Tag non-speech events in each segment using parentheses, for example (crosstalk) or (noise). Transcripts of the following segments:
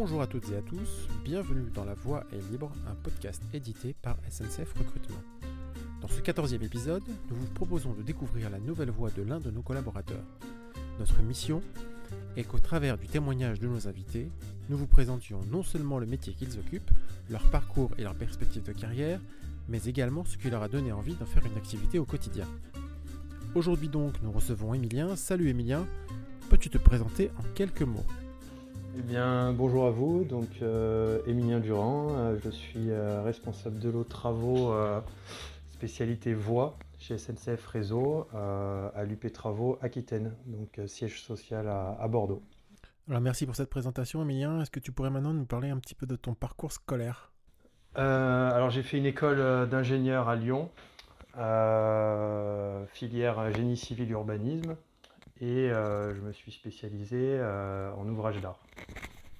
Bonjour à toutes et à tous, bienvenue dans La Voix est libre, un podcast édité par SNCF Recrutement. Dans ce 14e épisode, nous vous proposons de découvrir la nouvelle voix de l'un de nos collaborateurs. Notre mission est qu'au travers du témoignage de nos invités, nous vous présentions non seulement le métier qu'ils occupent, leur parcours et leurs perspectives de carrière, mais également ce qui leur a donné envie d'en faire une activité au quotidien. Aujourd'hui donc, nous recevons Emilien. Salut Emilien, peux-tu te présenter en quelques mots? Eh bien, bonjour à vous, donc euh, Émilien Durand, euh, je suis euh, responsable de l'eau travaux spécialité voie chez SNCF Réseau à l'UP Travaux Aquitaine, donc siège social à, Bordeaux. Alors merci pour cette présentation Émilien, est-ce que tu pourrais maintenant nous parler un petit peu de ton parcours scolaire? Alors j'ai fait une école d'ingénieur à Lyon, filière génie civil urbanisme et euh, je me suis spécialisé euh, en ouvrage d'art.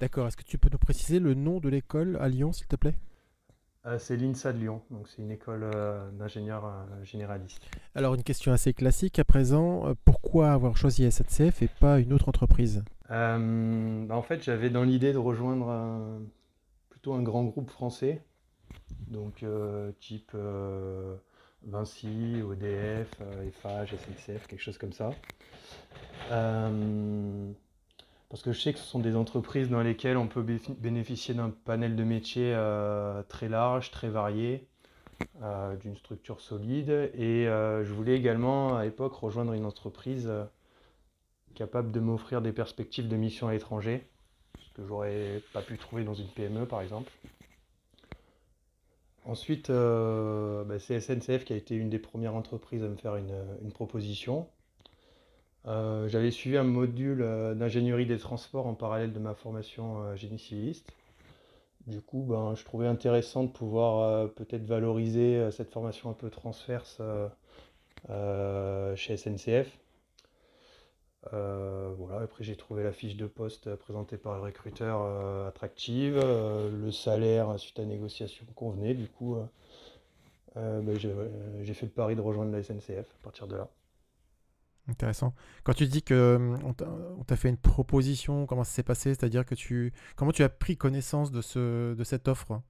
D'accord, est-ce que tu peux nous préciser le nom de l'école à Lyon, s'il te plaît? Euh, C'est l'INSA de Lyon, donc c'est une école d'ingénieurs généralistes. Alors une question assez classique à présent, pourquoi avoir choisi SNCF et pas une autre entreprise? Bah, En fait, j'avais dans l'idée de rejoindre plutôt un grand groupe français, donc type Vinci, ODF, Eiffage, SNCF, quelque chose comme ça. Euh, parce que je sais que ce sont des entreprises dans lesquelles on peut bénéficier d'un panel de métiers euh, très large, très varié, euh, d'une structure solide. Et je voulais également à l'époque rejoindre une entreprise capable de m'offrir des perspectives de mission à l'étranger, ce que j'aurais pas pu trouver dans une PME par exemple. Ensuite, bah, c'est SNCF qui a été une des premières entreprises à me faire une proposition. Euh, j'avais suivi un module euh, d'ingénierie des transports en parallèle de ma formation euh, génie civiliste. Du coup, ben, je trouvais intéressant de pouvoir peut-être valoriser cette formation un peu transverse chez SNCF. voilà, après j'ai trouvé la fiche de poste présentée par le recruteur attractive, le salaire suite à négociation convenait, du coup ben, j'ai fait le pari de rejoindre la SNCF à partir de là. Intéressant. Quand tu dis que euh, on t'a fait une proposition, comment ça s'est passé? C'est-à-dire que tu, comment tu as pris connaissance de ce, de cette offre?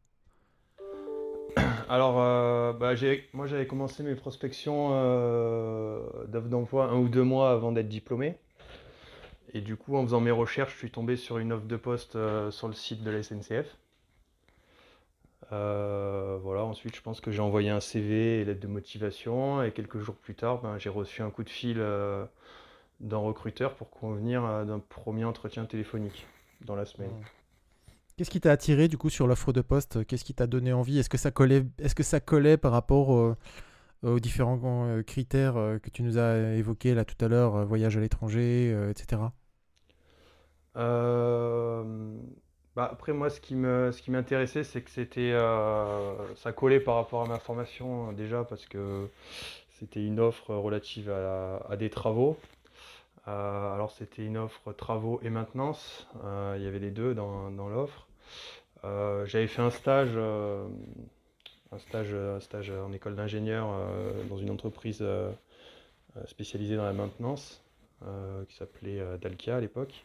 (coughs) Alors, euh, bah, moi j'avais commencé mes prospections euh, d'offres d'emploi un ou deux mois avant d'être diplômé. Et du coup, en faisant mes recherches, je suis tombé sur une offre de poste sur le site de la SNCF. Euh, voilà, ensuite, je pense que j'ai envoyé un CV et lettre de motivation. Et quelques jours plus tard, ben, j'ai reçu un coup de fil euh, d'un recruteur pour convenir euh, d'un premier entretien téléphonique dans la semaine. Qu'est-ce qui t'a attiré du coup sur l'offre de poste? Qu'est-ce qui t'a donné envie? Est-ce que ça collait Est-ce que ça collait par rapport aux différents critères que tu nous as évoqués là tout à l'heure, voyage à l'étranger, etc. Bah, après, moi, ce qui me, ce qui m'intéressait, c'est que c'était, euh, ça collait par rapport à ma formation euh, déjà parce que c'était une offre relative à, des travaux. Euh, alors, c'était une offre travaux et maintenance. il y avait les deux dans, l'offre. j'avais fait un stage, un stage, un stage en école d'ingénieur dans une entreprise spécialisée dans la maintenance qui s'appelait Dalkia à l'époque.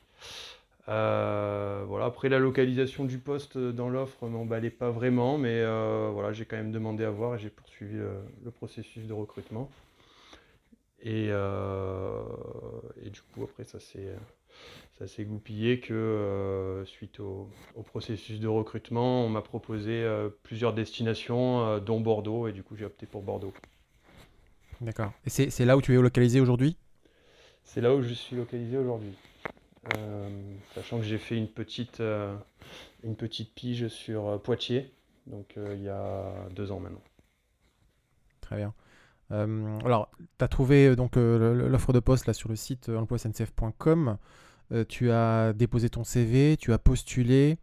Euh, voilà, après la localisation du poste dans l'offre m'emballait pas vraiment, mais euh, voilà, j'ai quand même demandé à voir et j'ai poursuivi le, processus de recrutement. Et, euh, et, du coup, après, ça s'est ça s'est goupillé que suite au, processus de recrutement, on m'a proposé plusieurs destinations, dont Bordeaux, et du coup, j'ai opté pour Bordeaux. D'accord. Et c'est là où tu es localisé aujourd'hui? C'est là où je suis localisé aujourd'hui. Euh, sachant que j'ai fait une petite, euh, une petite pige sur euh, Poitiers, donc il y a deux ans maintenant. Très bien. alors, tu as trouvé donc l'offre de poste là sur le site emploisncf.com. tu as déposé ton CV, tu as postulé.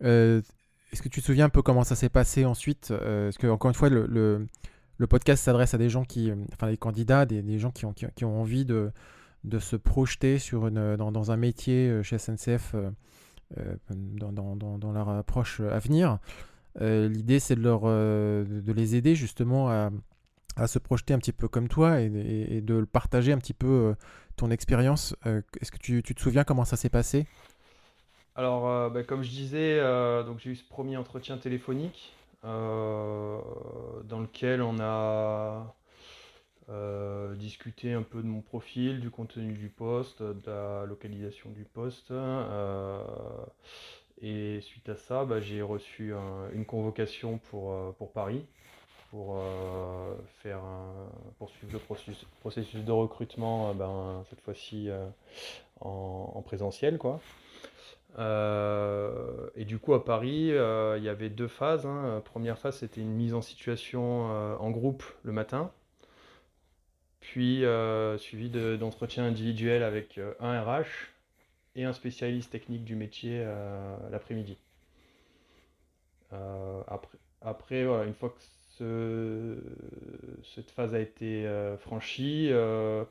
Est-ce que tu te souviens un peu comment ça s'est passé ensuite Parce que encore une fois, le, le, podcast s'adresse à des gens qui, enfin des candidats, des, des gens qui ont, qui ont envie de, de se projeter une, dans, un métier euh, chez SNCF euh, euh, dans, leur approche à venir. L'idée, c'est de, les aider justement à, se projeter un petit peu comme toi et, de partager un petit peu ton expérience. Est-ce que tu, te souviens comment ça s'est passé? Alors, bah, comme je disais, j'ai eu ce premier entretien téléphonique dans lequel on a discuté un peu de mon profil, du contenu du poste, de la localisation du poste. et suite à ça, bah, j'ai reçu une convocation pour, pour Paris pour euh, faire poursuivre le processus, de recrutement, euh, ben, cette fois-ci euh, en, présentiel. Et du coup, à Paris, il y avait deux phases. Hein. Première phase, c'était une mise en situation en groupe le matin, puis suivi d'entretiens individuels avec un RH et un spécialiste technique du métier l'après-midi. après, voilà, une fois que cette phase a été euh, franchie, euh,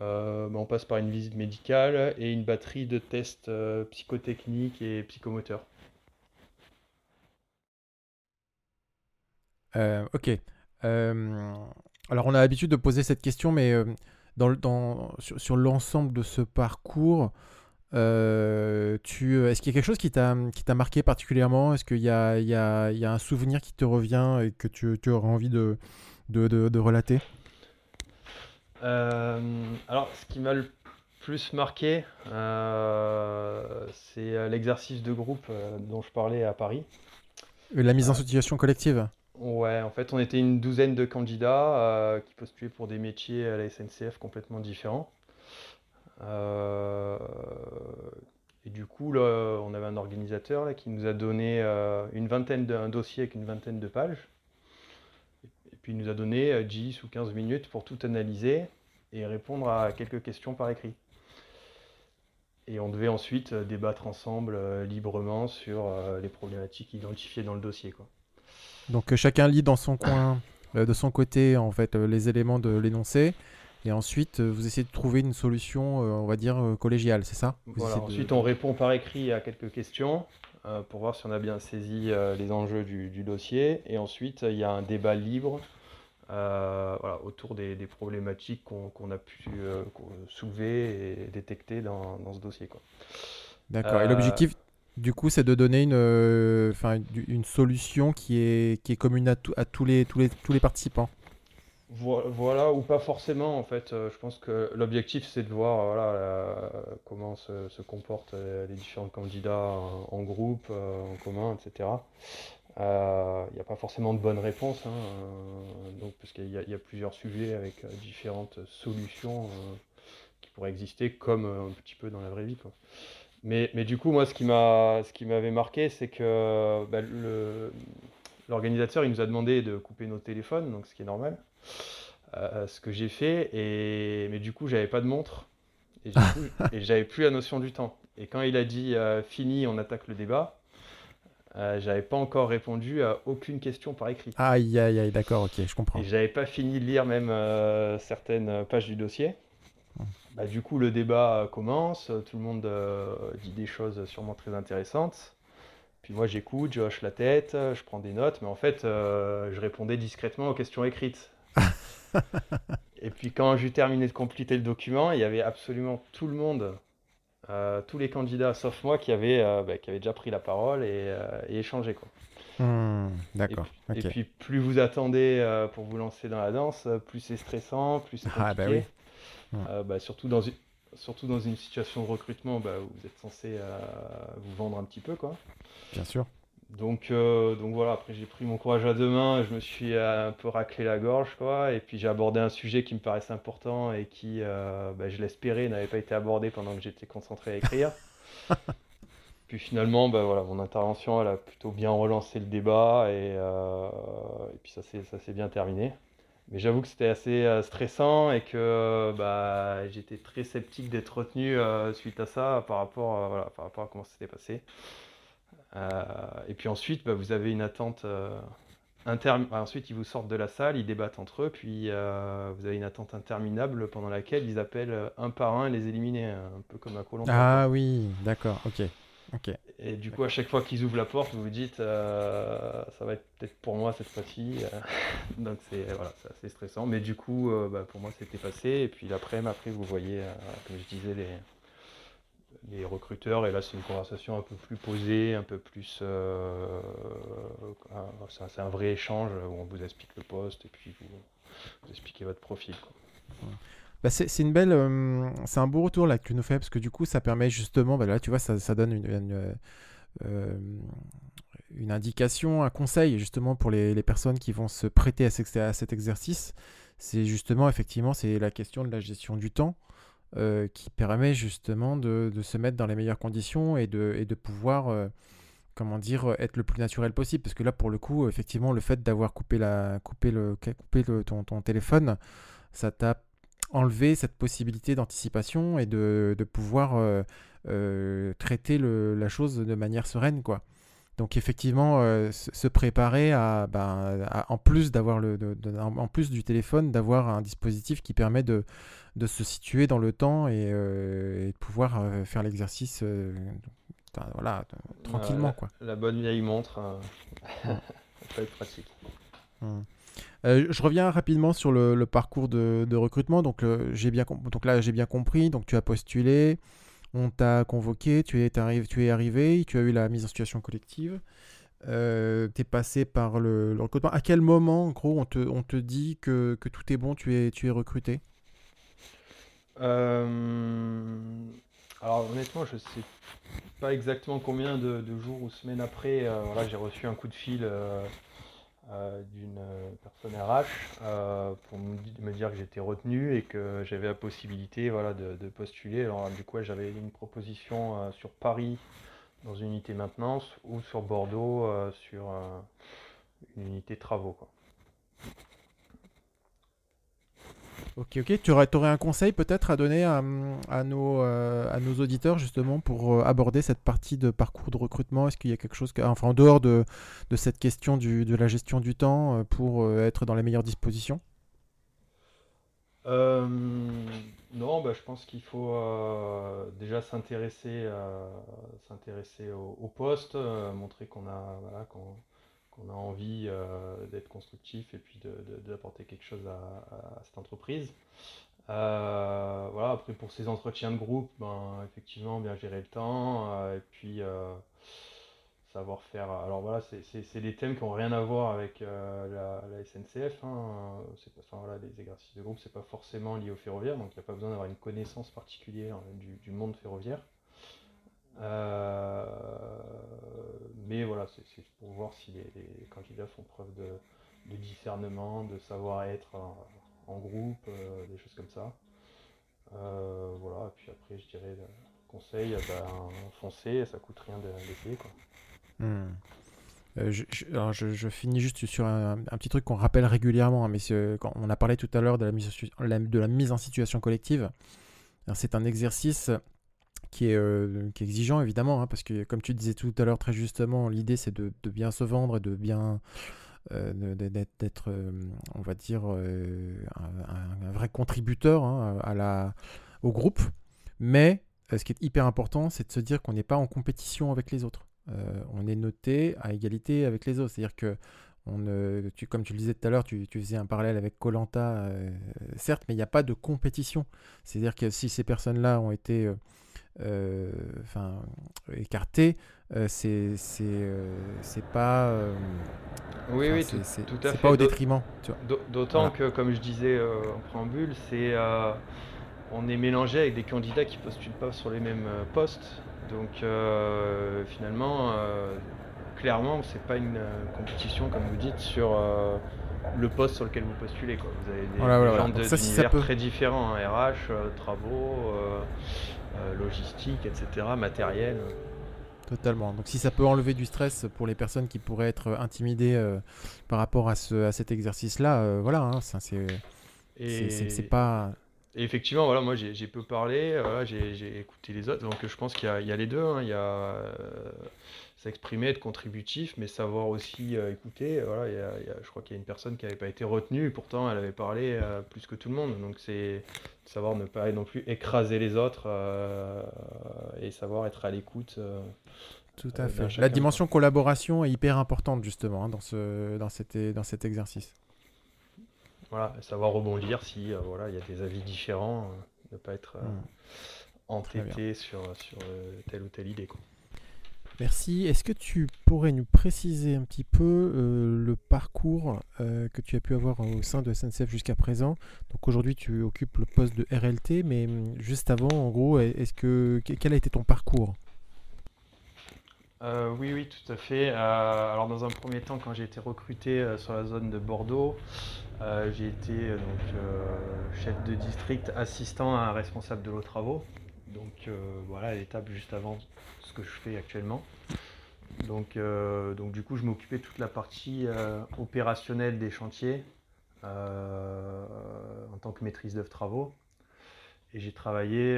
euh, bah, on passe par une visite médicale et une batterie de tests psychotechniques et psychomoteurs. ok. Alors on a l'habitude de poser cette question, mais dans, sur l'ensemble de ce parcours, euh, tu, est-ce qu'il y a quelque chose qui t'a, qui t'a marqué particulièrement? Est-ce qu'il y a, il y, a, il y a un souvenir qui te revient et que tu, tu auras envie de, de, de, relater? Euh, Alors, ce qui m'a le plus marqué, euh, c'est l'exercice de groupe dont je parlais à Paris. La mise en situation collective? Ouais, en fait, on était une douzaine de candidats qui postulaient pour des métiers à la SNCF complètement différents. Euh, et du coup, là, on avait un organisateur là, qui nous a donné euh, une vingtaine de, un dossier avec une vingtaine de pages. Et puis il nous a donné 10 euh, ou 15 minutes pour tout analyser et répondre à quelques questions par écrit. Et on devait ensuite débattre ensemble librement sur les problématiques identifiées dans le dossier. Quoi. Donc chacun lit dans son coin, de son côté, en fait, les éléments de l'énoncé. Et ensuite, euh, vous essayez de trouver une solution, euh, on va dire, euh, collégiale, c'est ça Ensuite, on répond par écrit à quelques questions pour voir si on a bien saisi les enjeux du, dossier. Et ensuite, il y a un débat libre autour des, problématiques qu'on a pu soulever et détecter dans, ce dossier. D'accord. et l'objectif, du coup, c'est de donner une, une solution qui est, commune à, tous, les, tous, les, participants. Voilà, ou pas forcément en fait. Euh, je pense que l'objectif c'est de voir comment se, comportent euh, les différents candidats en, groupe, euh, en commun, etc. Il n'y a pas forcément de bonne réponse, hein, donc, parce qu'il y, a plusieurs sujets avec différentes solutions qui pourraient exister comme un petit peu dans la vraie vie. Mais, mais du coup, moi, ce qui m'avait marqué, c'est que bah, l'organisateur il nous a demandé de couper nos téléphones, donc ce qui est normal. Euh, ce que j'ai fait, et... mais du coup, j'avais pas de montre et, (laughs) et j'avais plus la notion du temps. Et quand il a dit euh, fini, on attaque le débat, euh, j'avais pas encore répondu à aucune question par écrit. Aïe, aïe, aïe, d'accord, ok, je comprends. Et j'avais pas fini de lire même certaines pages du dossier. Bah, du coup, le débat commence, tout le monde dit des choses sûrement très intéressantes. Puis moi, j'écoute, je hoche la tête, je prends des notes, mais en fait, je répondais discrètement aux questions écrites. (laughs) et puis quand j'ai terminé de compléter le document, il y avait absolument tout le monde, euh, tous les candidats sauf moi qui avaient, euh, bah, qui avaient déjà pris la parole et, euh, échangé. Quoi. Hmm, d'accord. Et, puis plus vous attendez pour vous lancer dans la danse, plus c'est stressant, plus c'est compliqué. Ah, bah oui. Bah, surtout, dans une, surtout dans une situation de recrutement bah, où vous êtes censé vous vendre un petit peu. Quoi. Bien sûr. Donc, euh, donc voilà, après j'ai pris mon courage à deux mains, je me suis un peu raclé la gorge, quoi, et puis j'ai abordé un sujet qui me paraissait important et qui, euh, bah, je l'espérais, n'avait pas été abordé pendant que j'étais concentré à écrire. (laughs) puis finalement, bah, voilà, mon intervention, elle a plutôt bien relancé le débat et, euh, et puis ça s'est bien terminé. Mais j'avoue que c'était assez stressant et que bah, j'étais très sceptique d'être retenu suite à ça par rapport, voilà, par rapport à comment c'était passé. Euh, et puis ensuite, bah, vous avez une attente. Euh, ensuite, ils vous sortent de la salle, ils débattent entre eux, puis euh, vous avez une attente interminable pendant laquelle ils appellent un par un les éliminer, un peu comme à Colombo. Ah oui, d'accord, ok. ok. Et du coup, à chaque fois qu'ils ouvrent la porte, vous vous dites, ça va être peut-être pour moi cette fois-ci. (laughs) Donc c'est voilà, assez stressant. Mais du coup, bah, pour moi, c'était passé. Et puis l'après, après, vous voyez, comme je disais, les, les recruteurs. Et là, c'est une conversation un peu plus posée, un peu plus. Euh, c'est un vrai échange où on vous explique le poste et puis vous, vous expliquez votre profil. Bah belle, c'est un beau retour là que tu nous fais parce que du coup ça permet justement, bah là tu vois ça, donne une, une, indication, un conseil justement pour les, personnes qui vont se prêter à, cet exercice. C'est justement effectivement c'est la question de la gestion du temps. Euh, qui permet justement de, se mettre dans les meilleures conditions et de, pouvoir, euh, comment dire, être le plus naturel possible. Parce que là, pour le coup, effectivement, le fait d'avoir coupé, le, ton, téléphone, ça t'a enlevé cette possibilité d'anticipation et de, de pouvoir euh, traiter le, la chose de manière sereine, quoi. Donc effectivement, se préparer à, ben, en plus d'avoir le, en plus du téléphone, d'avoir un dispositif qui permet de, de se situer dans le temps et, euh, de pouvoir euh, faire l'exercice euh, voilà, tranquillement. La, quoi. la bonne vieille montre, (laughs) être pratique. Hum. Je reviens rapidement sur le, parcours de, recrutement. Donc, j'ai bien, donc là, j'ai bien compris. Donc, tu as postulé, on t'a convoqué, tu es, tu es arrivé, tu as eu la mise en situation collective. tu es passé par le, recrutement. À quel moment, en gros, on te, on te dit que, que, tout est bon, tu es, tu es recruté? Euh, alors honnêtement, je sais pas exactement combien de, jours ou semaines après, euh, j'ai reçu un coup de fil euh, d'une personne RH pour me, dire que j'étais retenu et que j'avais la possibilité voilà, de, postuler. Alors du coup, j'avais une proposition sur Paris dans une unité maintenance ou sur Bordeaux sur une unité travaux. Quoi. Ok, ok. Tu aurais, aurais un conseil peut-être à donner à, nos, euh, à nos auditeurs justement pour euh, aborder cette partie de parcours de recrutement? Est-ce qu'il y a quelque chose, enfin en dehors de, de cette question du, de la gestion du temps euh, pour être dans les meilleures dispositions? Non, bah, je pense qu'il faut déjà s'intéresser s'intéresser au, au, poste, montrer qu'on a, voilà, on a envie euh, d'être constructif et puis d'apporter quelque chose à, cette entreprise. Euh, voilà, après pour ces entretiens de groupe, ben, effectivement, bien gérer le temps euh, et puis savoir faire. Alors voilà, c'est des thèmes qui n'ont rien à voir avec la, SNCF. Hein. Pas, voilà, les exercices de groupe, c'est pas forcément lié au ferroviaire, donc il n'y a pas besoin d'avoir une connaissance particulière du monde ferroviaire. Euh, mais voilà, c'est pour voir si les, candidats font preuve de, discernement, de savoir-être en, groupe, euh, des choses comme ça. Euh, voilà, et puis après, je dirais, conseil, ben, ça coûte rien d'essayer. quoi. Hmm. je, finis juste sur un, petit truc qu'on rappelle régulièrement, hein, mais on a parlé tout à l'heure de, la mise en situation collective. C'est un exercice qui est, euh, qui est exigeant évidemment, hein, parce que comme tu disais tout à l'heure très justement, l'idée c'est de, de, bien se vendre et de bien euh, d'être, euh, on va dire, un, vrai contributeur hein, à la, au groupe. Mais ce qui est hyper important, c'est de se dire qu'on n'est pas en compétition avec les autres. on est noté à égalité avec les autres. C'est-à-dire que on, comme tu le disais tout à l'heure, tu, faisais un parallèle avec Colanta, certes, mais il n'y a pas de compétition. C'est-à-dire que si ces personnes-là ont été euh, enfin écarté, euh, c'est euh, c'est pas oui oui c'est tout, à fait pas au détriment. D'autant que comme je disais en préambule, c'est on est mélangé avec des candidats qui postulent pas sur les mêmes postes. Donc finalement, clairement, c'est pas une compétition comme vous dites sur le poste sur lequel vous postulez. Quoi. Vous avez des, voilà, gens d'univers très différents, RH, hein, travaux, euh, logistique, etc., matériel. Totalement. Donc si ça peut enlever du stress pour les personnes qui pourraient être intimidées euh, par rapport à, ce, à cet exercice-là, euh, voilà, hein, c'est pas... Et effectivement, voilà, moi j'ai peu parlé, voilà, j'ai écouté les autres, donc je pense qu'il y, y, a les deux. Hein. il y a s'exprimer, être contributif, mais savoir aussi euh, écouter. Voilà, je crois qu'il y a une personne qui n'avait pas été retenue, pourtant elle avait parlé euh, plus que tout le monde. Donc c'est savoir ne pas non plus écraser les autres euh, et savoir être à l'écoute. tout à fait. La dimension collaboration est hyper importante justement hein, dans, ce, dans, cet, dans cet exercice. Voilà, savoir rebondir si voilà, il y a des avis différents, ne pas être. Hmm. entêté sur, sur telle ou telle idée. Quoi. Merci. Est-ce que tu pourrais nous préciser un petit peu euh, le parcours euh, que tu as pu avoir au sein de SNCF jusqu'à présent? Donc aujourd'hui, tu occupes le poste de RLT, mais hum, juste avant, en gros, est-ce que quel a été ton parcours? Euh, oui, oui, tout à fait. alors, dans un premier temps, quand j'ai été recruté sur la zone de Bordeaux, j'ai été chef de district assistant à un responsable de l'eau travaux. Donc voilà, l'étape juste avant ce que je fais actuellement. Donc, euh, donc du coup, je m'occupais de toute la partie euh, opérationnelle des chantiers euh, en tant que maîtrise d'œuvre travaux. Et j'ai travaillé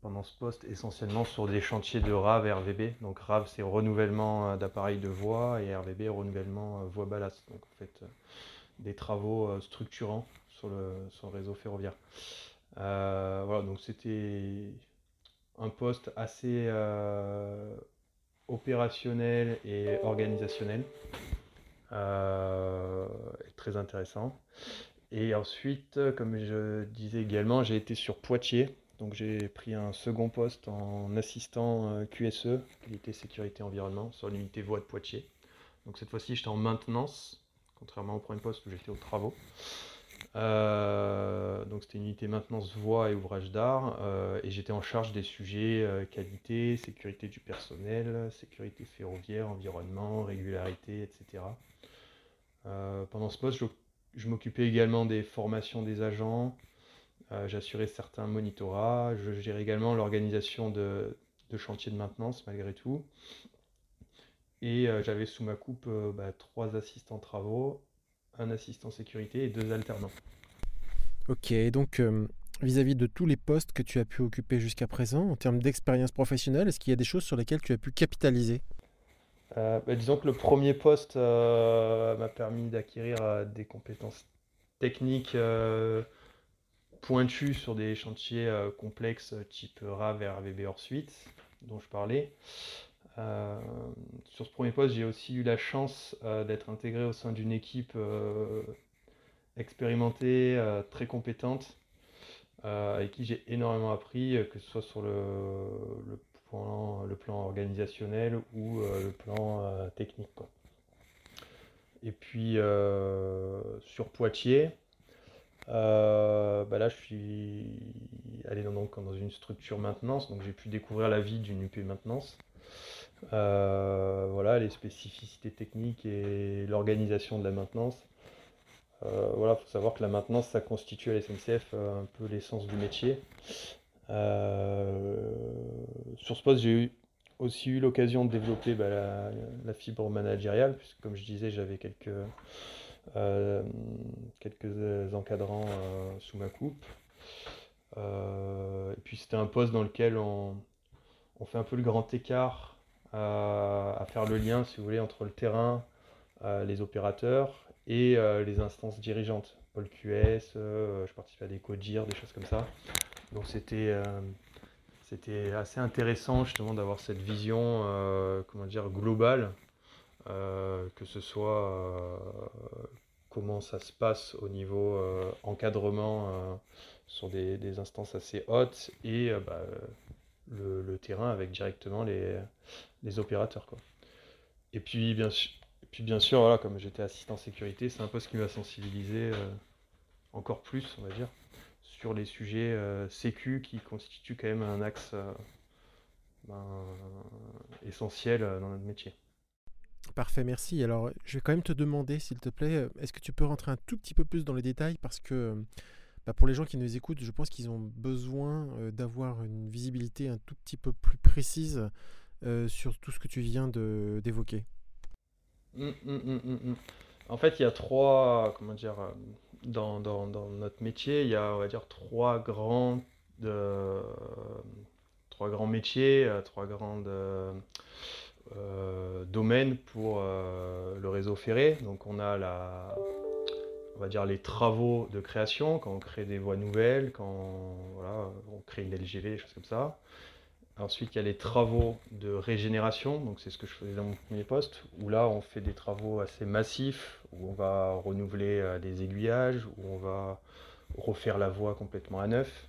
pendant ce poste essentiellement sur des chantiers de RAV et RVB. Donc RAV, c'est renouvellement d'appareils de voie et RVB, renouvellement voie ballast. Donc en fait, des travaux structurants sur le réseau ferroviaire. Voilà, donc c'était un poste assez euh, opérationnel et organisationnel, euh, très intéressant. Et ensuite, comme je disais également, j'ai été sur Poitiers. Donc j'ai pris un second poste en assistant euh, QSE, qualité sécurité environnement, sur l'unité voie de Poitiers. Donc cette fois-ci, j'étais en maintenance, contrairement au premier poste où j'étais aux travaux. Euh, donc c'était une unité maintenance voie et ouvrage d'art euh, et j'étais en charge des sujets euh, qualité, sécurité du personnel, sécurité ferroviaire, environnement, régularité, etc. pendant ce poste, je, m'occupais également des formations des agents, j'assurais certains monitorats, je gérais également l'organisation de, chantiers de maintenance malgré tout. Et j'avais sous ma coupe bah, trois assistants travaux, un assistant sécurité et deux alternants. Ok, donc euh, vis-à-vis de tous les postes que tu as pu occuper jusqu'à présent, en termes d'expérience professionnelle, est-ce qu'il y a des choses sur lesquelles tu as pu capitaliser? Euh, bah, Disons que le premier poste euh, m'a permis d'acquérir des compétences techniques pointues sur des chantiers complexes type RAV RVB hors suite, dont je parlais. Euh, sur ce premier poste, j'ai aussi eu la chance euh, d'être intégré au sein d'une équipe euh, expérimentée, très compétente, avec qui j'ai énormément appris, que ce soit sur le, plan, organisationnel ou le plan technique. Et puis sur Poitiers, bah là je suis allé donc, dans une structure maintenance, donc j'ai pu découvrir la vie d'une UP maintenance. Euh, voilà, les spécificités techniques et l'organisation de la maintenance. Euh, voilà, faut savoir que la maintenance, ça constitue à la SNCF euh, un peu l'essence du métier. sur ce poste, j'ai aussi eu l'occasion de développer bah, la, fibre managériale, puisque comme je disais, j'avais quelques, quelques encadrants sous ma coupe. et puis c'était un poste dans lequel on, on fait un peu le grand écart à, faire le lien, si vous voulez, entre le terrain, euh, les opérateurs et euh, les instances dirigeantes. Paul QS, euh, je participe à des CODIR, des choses comme ça. Donc c'était c'était assez intéressant justement d'avoir cette vision comment dire globale que ce soit comment ça se passe au niveau encadrement sur des, instances assez hautes et bah, le, terrain avec directement les, les opérateurs. Quoi. Et puis bien, sûr, comme j'étais assistant sécurité, c'est un ce qui m'a sensibilisé euh, encore plus, on va dire, sur les sujets euh, sécu qui constituent quand même un axe euh, ben, essentiel dans notre métier. Parfait, merci. Alors, je vais quand même te demander, s'il te plaît, est-ce que tu peux rentrer un tout petit peu plus dans les détails? Parce que bah, pour les gens qui nous écoutent, je pense qu'ils ont besoin d'avoir une visibilité un tout petit peu plus précise euh, sur tout ce que tu viens d'évoquer hum, hum, hum, En fait, il y a trois, comment dire, euh, dans, dans, dans, notre métier, il y a, on va dire, trois grands, de, trois grands métiers, euh, trois grandes domaines pour le réseau ferré. Donc, on a la, on va dire les travaux de création, quand on crée des voies nouvelles, quand voilà, on crée une LGV, des choses comme ça. Ensuite, il y a les travaux de régénération, donc c'est ce que je faisais dans mon premier poste, où là on fait des travaux assez massifs, où on va renouveler euh, des aiguillages, où on va refaire la voie complètement à neuf.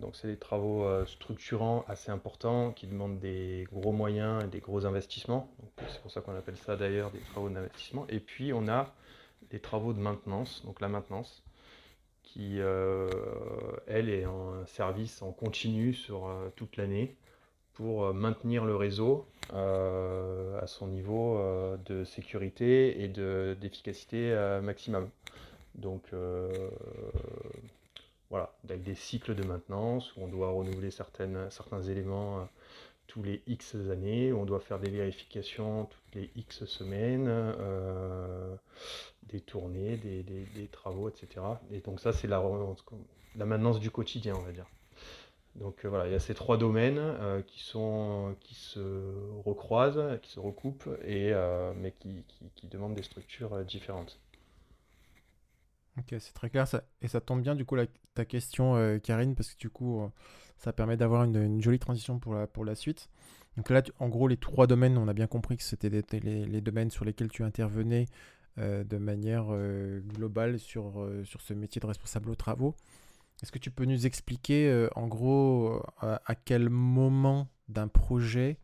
donc c'est des travaux structurants assez importants qui demandent des gros moyens et des gros investissements. C'est pour ça qu'on appelle ça d'ailleurs des travaux d'investissement. Et puis on a les travaux de maintenance, donc la maintenance, qui elle est en service en continu sur toute l'année pour maintenir le réseau à son niveau de sécurité et d'efficacité maximum. Donc voilà, avec des cycles de maintenance où on doit renouveler certains éléments euh, tous les X années, on doit faire des vérifications toutes les X semaines, euh, des tournées, des, travaux, etc. Et donc ça, c'est la, la maintenance du quotidien, on va dire. Donc euh, voilà, il y a ces trois domaines qui, sont, qui se recroisent, qui se recoupent, et, mais qui, qui, demandent des structures différentes. Ok, c'est très clair. Ça, et ça tombe bien, du coup, ta question, euh, Karine, parce que du coup, euh, ça permet d'avoir une, jolie transition pour la, suite. Donc là, en gros, les trois domaines, on a bien compris que c'était les, domaines sur lesquels tu intervenais euh, de manière globale sur, sur ce métier de responsable aux travaux. Est-ce que tu peux nous expliquer, en gros, à quel moment d'un projet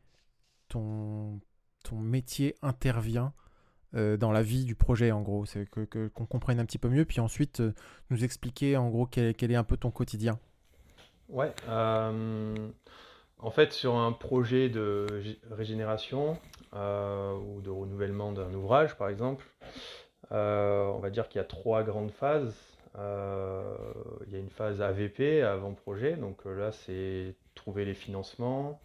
ton, ton métier intervient euh, dans la vie du projet, en gros? C'est que, qu'on comprenne un petit peu mieux, puis ensuite euh, nous expliquer, en gros, quel, est un peu ton quotidien. Ouais. Euh, en fait, sur un projet de régénération ou de renouvellement d'un ouvrage, par exemple, on va dire qu'il y a trois grandes phases. il y a une phase AVP, avant-projet, donc là, c'est trouver les financements,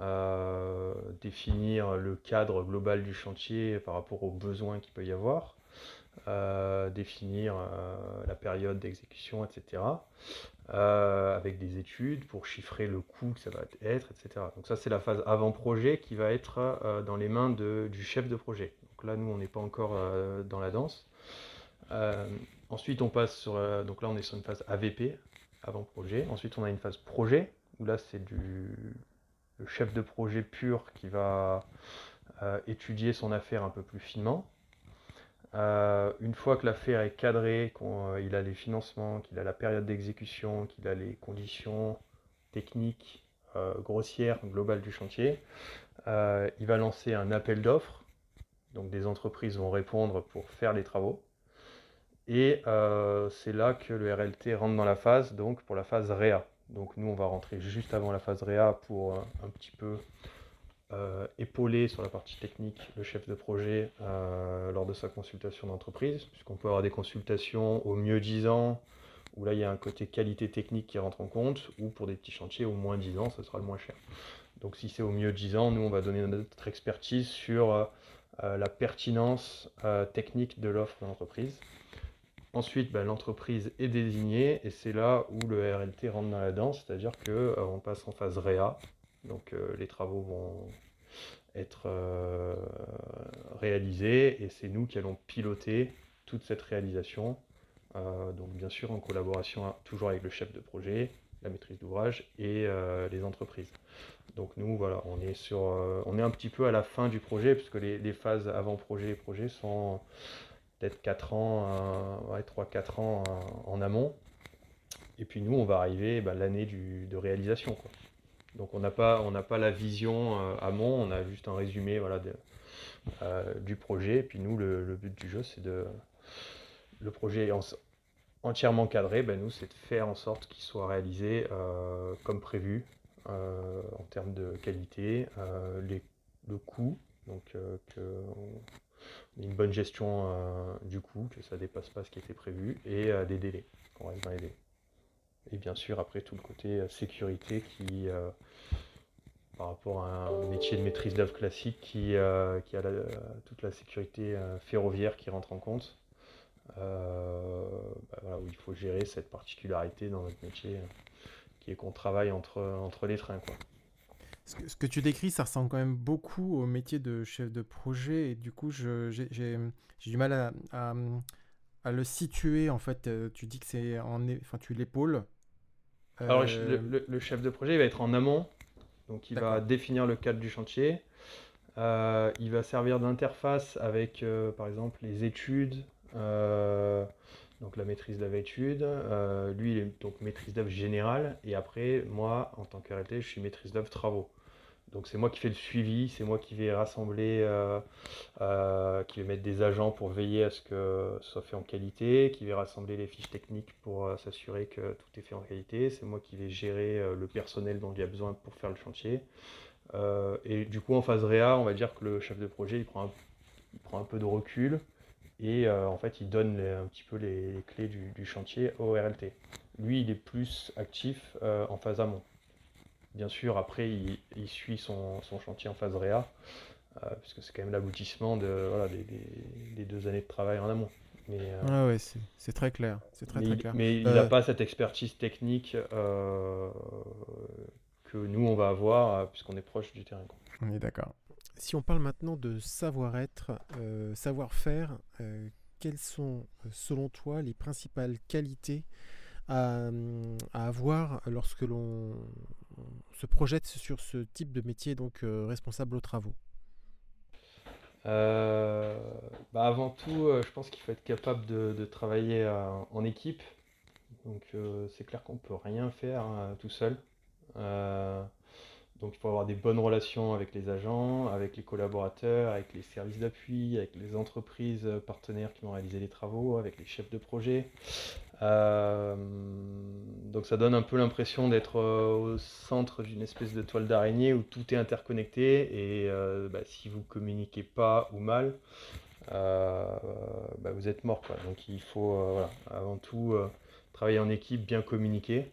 euh, définir le cadre global du chantier par rapport aux besoins qu'il peut y avoir, euh, définir euh, la période d'exécution, etc. avec des études pour chiffrer le coût que ça va être, etc. Donc ça c'est la phase avant-projet qui va être dans les mains du chef de projet. Donc là nous on n'est pas encore dans la danse. ensuite on passe sur donc là on est sur une phase AVP avant-projet. Ensuite on a une phase projet où là c'est du le chef de projet pur qui va euh, étudier son affaire un peu plus finement. Euh, une fois que l'affaire est cadrée, qu'il euh, a les financements, qu'il a la période d'exécution, qu'il a les conditions techniques grossières, globales du chantier, il va lancer un appel d'offres. Donc des entreprises vont répondre pour faire les travaux. Et c'est là que le RLT rentre dans la phase, donc pour la phase REA. Donc nous, on va rentrer juste avant la phase réa pour euh, un petit peu euh, épauler sur la partie technique le chef de projet euh, lors de sa consultation d'entreprise, puisqu'on peut avoir des consultations au mieux 10 ans, où là il y a un côté qualité technique qui rentre en compte, ou pour des petits chantiers au moins 10 ans, ce sera le moins cher. Donc si c'est au mieux 10 ans, nous on va donner notre expertise sur la pertinence technique de l'offre de l'entreprise. Ensuite, bah, l'entreprise est désignée et c'est là où le RLT rentre dans la danse, c'est-à-dire qu'on euh, passe en phase REA. Donc euh, les travaux vont être euh, réalisés et c'est nous qui allons piloter toute cette réalisation. donc bien sûr en collaboration toujours avec le chef de projet, la maîtrise d'ouvrage et les entreprises. Donc nous voilà, on est un petit peu à la fin du projet puisque les, les phases avant projet et projet sont peut-être 4 ans, 3-4 ans en amont. Et puis nous, on va arriver bah, l'année de réalisation. Donc on n'a pas, pas la vision euh, amont, on a juste un résumé euh, du projet. Et puis nous, le, but du jeu, c'est de... Le projet entièrement cadré, ben nous, c'est de faire en sorte qu'il soit réalisé euh, comme prévu en termes de qualité, les, le coût, donc une bonne gestion euh, du coût, que ça ne dépasse pas ce qui était prévu, et euh, des délais, qu'on reste dans les délais. Et bien sûr, après, tout le côté euh, sécurité qui, par rapport à un métier de maîtrise d'œuvre classique, qui, qui a toute la sécurité ferroviaire qui rentre en compte, bah, où il faut gérer cette particularité dans notre métier, qui est qu'on travaille entre, entre les trains. Quoi. Ce que, tu décris, ça ressemble quand même beaucoup au métier de chef de projet. Et du coup, j'ai du mal à, à, le situer. En fait, euh, tu dis que c'est en. Enfin, tu l'épaules. Alors, euh, le, chef de projet il va être en amont. Donc, il va définir le cadre du chantier. Euh, il va servir d'interface avec, par exemple, les études. donc la maîtrise d'œuvre études. Euh, lui, il est donc maîtrise d'œuvre générale. Et après, moi, en tant que RLT, je suis maîtrise d'œuvre travaux. Donc c'est moi qui fais le suivi, c'est moi qui vais rassembler, euh, euh, qui vais mettre des agents pour veiller à ce que ce soit fait en qualité, qui vais rassembler les fiches techniques pour s'assurer que tout est fait en qualité. C'est moi qui vais gérer le personnel dont il y a besoin pour faire le chantier. et du coup, en phase réa, on va dire que le chef de projet, il prend un peu de recul et euh, en fait il donne un petit peu les, clés du, chantier au RLT. Lui il est plus actif euh, en phase amont. Bien sûr après il, suit son, chantier en phase réa, euh, puisque c'est quand même l'aboutissement de, des, deux années de travail en amont. Mais, ah ouais, c'est très clair. C'est très, mais très clair. Mais il n'a pas cette expertise technique que nous on va avoir puisqu'on est proche du terrain. On est d'accord. Si on parle maintenant de savoir-être, euh, savoir-faire, euh, quelles sont euh, selon toi les principales qualités à, avoir lorsque l'on se projette sur ce type de métier, donc responsable aux travaux bah, Avant tout, je pense qu'il faut être capable de, travailler en équipe. Donc c'est clair qu'on peut rien faire tout seul. Donc il faut avoir des bonnes relations avec les agents, avec les collaborateurs, avec les services d'appui, avec les entreprises partenaires qui vont réaliser les travaux, avec les chefs de projet. Euh, donc ça donne un peu l'impression d'être euh, au centre d'une espèce de toile d'araignée où tout est interconnecté et euh, bah, si vous communiquez pas ou mal, bah, vous êtes mort. Donc il faut avant tout travailler en équipe, bien communiquer.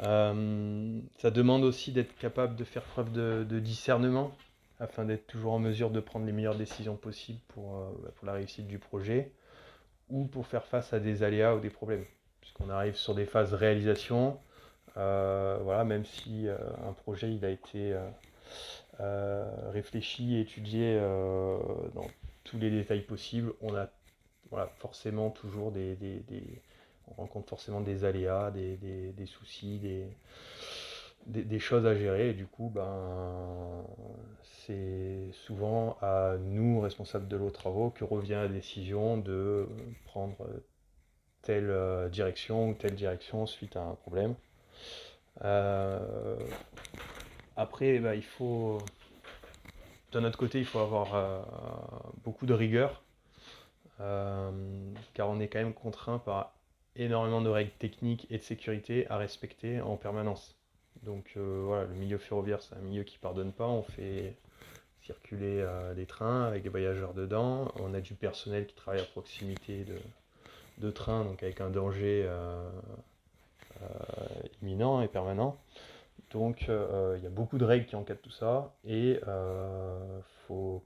Euh, ça demande aussi d'être capable de faire preuve de, discernement afin d'être toujours en mesure de prendre les meilleures décisions possibles pour, euh, bah, pour, la réussite du projet ou pour faire face à des aléas ou des problèmes. Puisqu'on arrive sur des phases réalisation, euh, voilà, même si un projet il a été réfléchi, étudié dans tous les détails possibles, on a voilà, forcément toujours des on rencontre forcément des aléas, des, soucis, des, choses à gérer. Et du coup, ben, c'est souvent à nous, responsables de l'eau travaux, que revient la décision de prendre telle euh, direction ou telle direction suite à un problème. Euh, après, ben, il faut, de notre côté, il faut avoir euh, beaucoup de rigueur, car on est quand même contraint par énormément de règles techniques et de sécurité à respecter en permanence. Donc euh, voilà, le milieu ferroviaire, c'est un milieu qui pardonne pas. On fait circuler euh, les trains avec des voyageurs dedans. On a du personnel qui travaille à proximité de, de trains, donc avec un danger euh, imminent et permanent. Donc il y a beaucoup de règles qui encadrent tout ça et il faut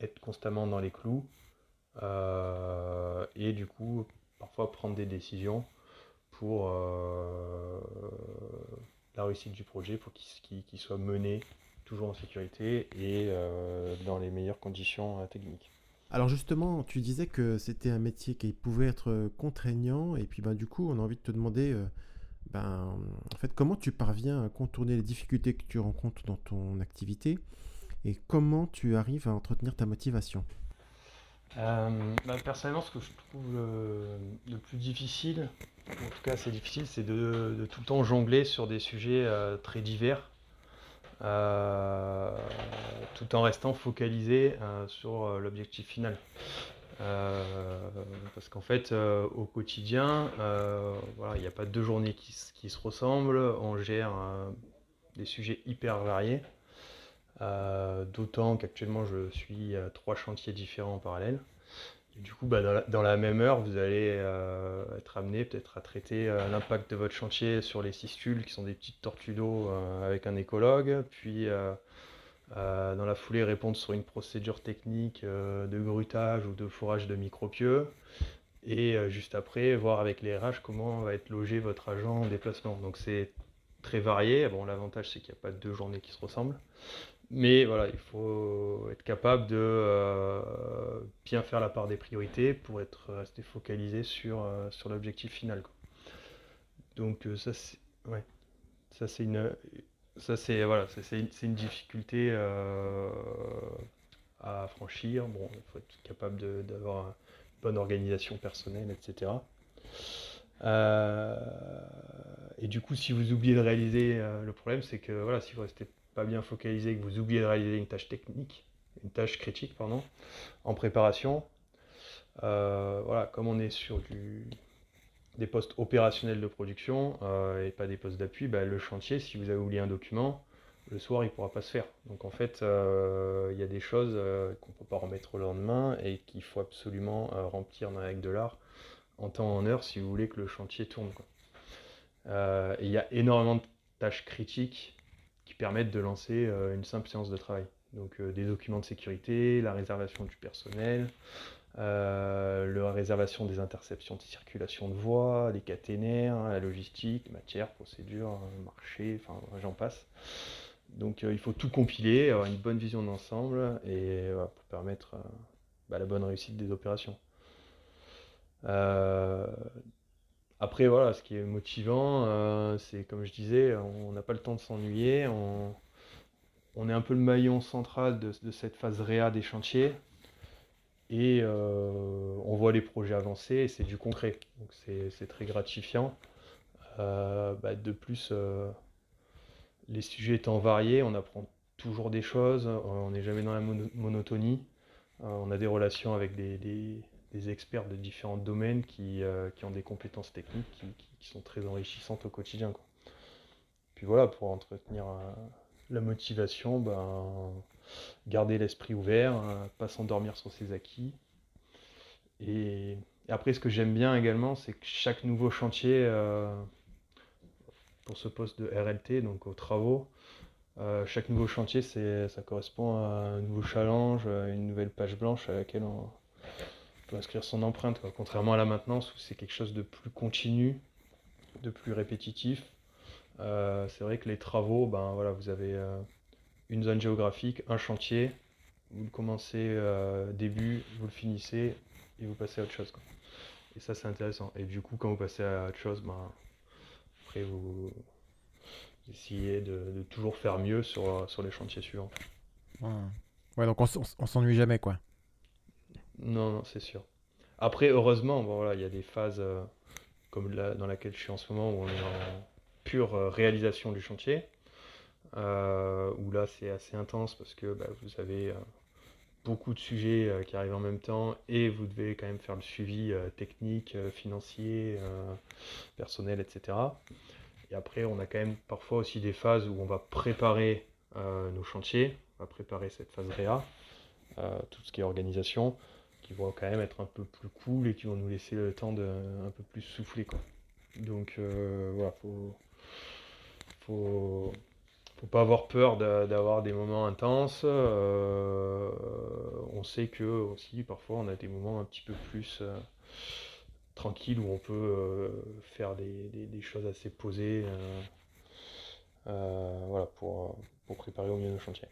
être constamment dans les clous. et du coup, parfois prendre des décisions pour euh, la réussite du projet, pour qu'il soit mené toujours en sécurité et euh, dans les meilleures conditions euh, techniques. Alors justement, tu disais que c'était un métier qui pouvait être contraignant et puis ben, du coup on a envie de te demander ben, en comment tu parviens à contourner les difficultés que tu rencontres dans ton activité et comment tu arrives à entretenir ta motivation? Euh, bah, personnellement, ce que je trouve le, plus difficile, en tout cas c'est difficile, c'est de, tout le temps jongler sur des sujets euh, très divers, euh, tout en restant focalisé sur l'objectif final. parce qu'en fait, au quotidien, il n'y a pas deux journées qui, qui, se ressemblent, on gère des sujets hyper variés. Euh, d'autant qu'actuellement je suis à trois chantiers différents en parallèle. Du coup, bah, dans, la, même heure, vous allez euh, être amené peut-être à traiter euh, l'impact de votre chantier sur les cistules, qui sont des petites tortues d'eau avec un écologue, puis dans la foulée répondre sur une procédure technique de grutage ou de fourrage de micropieux, et juste après voir avec les RH comment va être logé votre agent en déplacement. Donc c'est très varié. Bon, l'avantage c'est qu'il n'y a pas deux journées qui se ressemblent. Mais voilà, il faut être capable de euh, bien faire la part des priorités pour être resté focalisé sur, euh, sur l'objectif final. Donc euh, ça c'est ça c'est une ça c'est voilà, c'est une, une, difficulté à franchir. Bon, il faut être capable d'avoir bonne organisation personnelle, etc. et du coup, si vous oubliez de réaliser, le problème, c'est que voilà, si vous restez pas bien focalisé, que vous oubliez de réaliser une tâche technique, une tâche critique, pardon, en préparation, voilà, comme on est sur des postes opérationnels de production euh, et pas des postes d'appui, bah, le chantier, si vous avez oublié un document, le soir, il ne pourra pas se faire. Donc en fait, euh, il y a des choses euh, qu'on ne peut pas remettre le lendemain et qu'il faut absolument remplir avec de l'art en temps en heure si vous voulez que le chantier tourne. il y a énormément de tâches critiques permettent de lancer une simple séance de travail. Donc des documents de sécurité, la réservation du personnel, euh, la réservation des interceptions de circulation de voies, les caténaires, la logistique, matière, procédure, marché, enfin j'en passe. Donc euh, il faut tout compiler, avoir une bonne vision d'ensemble et pour permettre euh, bah, la bonne réussite des opérations. Après voilà, ce qui est motivant, c'est comme je disais, on n'a pas le temps de s'ennuyer, on, est un peu le maillon central de, cette phase réa des chantiers et euh, on voit les projets avancer et c'est du concret. Donc c'est très gratifiant. Euh, bah, de plus, euh, les sujets étant variés, on apprend toujours des choses, on n'est jamais dans la monotonie. on a des relations avec des, experts de différents domaines qui, ont des compétences techniques qui, sont très enrichissantes au quotidien. Puis voilà, pour entretenir la motivation, ben, garder l'esprit ouvert, euh, pas s'endormir sur ses acquis. Et, après, ce que j'aime bien également, c'est que chaque nouveau chantier euh, pour ce poste de RLT, donc aux travaux, euh, chaque nouveau chantier, ça correspond à un nouveau challenge, une nouvelle page blanche à laquelle on inscrire son empreinte. Contrairement à la maintenance où c'est quelque chose de plus continu, de plus répétitif. c'est vrai que les travaux, ben voilà, vous avez une zone géographique, un chantier, vous le commencez euh, début, vous le finissez et vous passez à autre chose. Et ça c'est intéressant. Et du coup quand vous passez à autre chose, ben, après vous, essayez de, toujours faire mieux sur, sur les chantiers suivants. Ouais, donc on, on, s'ennuie jamais quoi. Non, non, c'est sûr. Après, heureusement, il y a des phases euh, comme dans laquelle je suis en ce moment où on est en pure euh, réalisation du chantier. Euh, où là c'est assez intense parce que bah, vous avez beaucoup de sujets qui arrivent en même temps et vous devez quand même faire le suivi technique, financier, personnel, etc. Et après, on a quand même parfois aussi des phases où on va préparer nos chantiers, on va préparer cette phase réa, tout ce qui est organisation, qui vont quand même être un peu plus cool et qui vont nous laisser le temps de un peu plus souffler. Quoi. Donc voilà, faut, faut, faut pas avoir peur d'avoir des moments intenses. Euh, on sait que aussi parfois on a des moments un petit peu plus euh, tranquilles où on peut euh, faire des, choses assez posées voilà, pour, préparer au mieux nos chantiers.